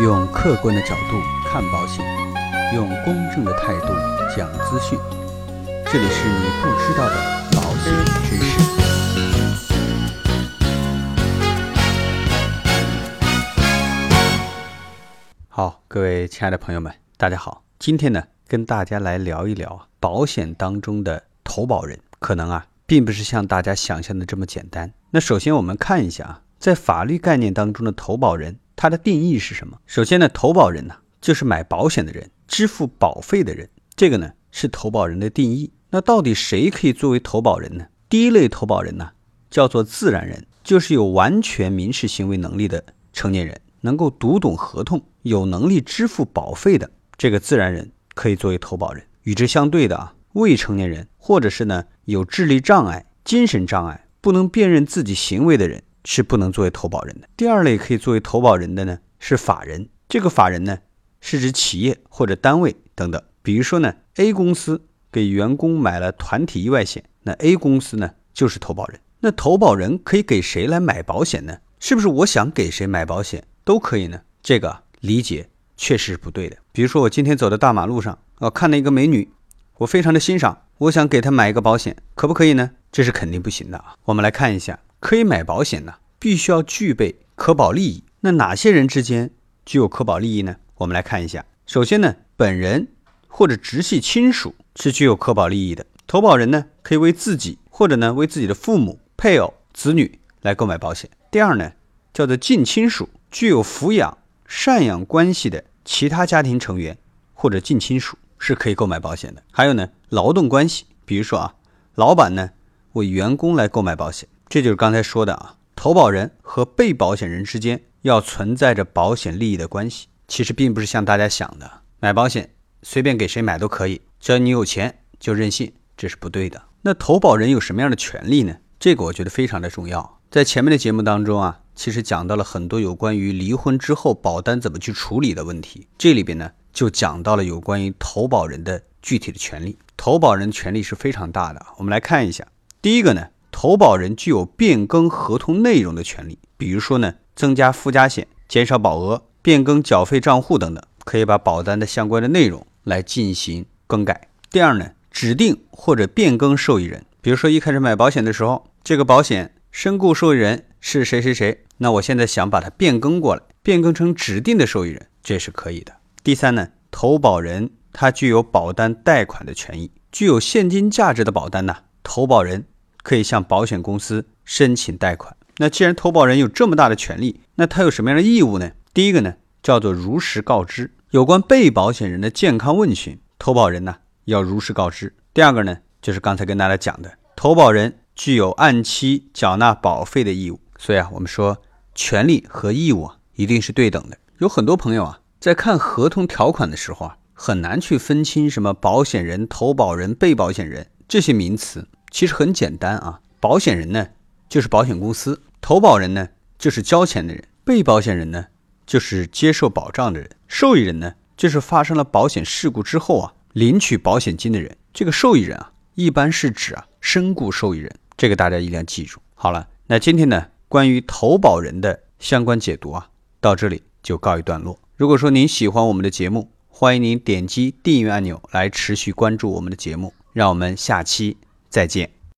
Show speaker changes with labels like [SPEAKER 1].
[SPEAKER 1] 用客观的角度看保险，用公正的态度讲资讯。这里是你不知道的保险知识。好，各位亲爱的朋友们，大家好。今天呢，跟大家来聊一聊保险当中的投保人，可能啊，并不是像大家想象的这么简单。那首先我们看一下啊，在法律概念当中的投保人。它的定义是什么？首先呢，投保人呢就是买保险的人，支付保费的人，这个呢是投保人的定义。那到底谁可以作为投保人呢？第一类投保人呢叫做自然人，就是有完全民事行为能力的成年人，能够读懂合同，有能力支付保费的这个自然人可以作为投保人。与之相对的啊，未成年人或者是呢有智力障碍、精神障碍、不能辨认自己行为的人。是不能作为投保人的。第二类可以作为投保人的呢，是法人。这个法人呢，是指企业或者单位等等。比如说呢，A 公司给员工买了团体意外险，那 A 公司呢就是投保人。那投保人可以给谁来买保险呢？是不是我想给谁买保险都可以呢？这个理解确实是不对的。比如说我今天走在大马路上，啊，看到一个美女，我非常的欣赏，我想给她买一个保险，可不可以呢？这是肯定不行的啊。我们来看一下。可以买保险呢，必须要具备可保利益。那哪些人之间具有可保利益呢？我们来看一下。首先呢，本人或者直系亲属是具有可保利益的。投保人呢，可以为自己或者呢为自己的父母、配偶、子女来购买保险。第二呢，叫做近亲属，具有抚养、赡养关系的其他家庭成员或者近亲属是可以购买保险的。还有呢，劳动关系，比如说啊，老板呢为员工来购买保险。这就是刚才说的啊，投保人和被保险人之间要存在着保险利益的关系。其实并不是像大家想的，买保险随便给谁买都可以，只要你有钱就任性，这是不对的。那投保人有什么样的权利呢？这个我觉得非常的重要。在前面的节目当中啊，其实讲到了很多有关于离婚之后保单怎么去处理的问题。这里边呢，就讲到了有关于投保人的具体的权利。投保人权利是非常大的。我们来看一下，第一个呢。投保人具有变更合同内容的权利，比如说呢，增加附加险、减少保额、变更缴费账户等等，可以把保单的相关的内容来进行更改。第二呢，指定或者变更受益人，比如说一开始买保险的时候，这个保险身故受益人是谁谁谁，那我现在想把它变更过来，变更成指定的受益人，这是可以的。第三呢，投保人他具有保单贷款的权益，具有现金价值的保单呢，投保人。可以向保险公司申请贷款。那既然投保人有这么大的权利，那他有什么样的义务呢？第一个呢，叫做如实告知有关被保险人的健康问询，投保人呢要如实告知。第二个呢，就是刚才跟大家讲的，投保人具有按期缴纳保费的义务。所以啊，我们说权利和义务啊一定是对等的。有很多朋友啊，在看合同条款的时候啊，很难去分清什么保险人、投保人、被保险人这些名词。其实很简单啊，保险人呢就是保险公司，投保人呢就是交钱的人，被保险人呢就是接受保障的人，受益人呢就是发生了保险事故之后啊领取保险金的人。这个受益人啊一般是指啊身故受益人，这个大家一定要记住。好了，那今天呢关于投保人的相关解读啊到这里就告一段落。如果说您喜欢我们的节目，欢迎您点击订阅按钮来持续关注我们的节目。让我们下期。再见。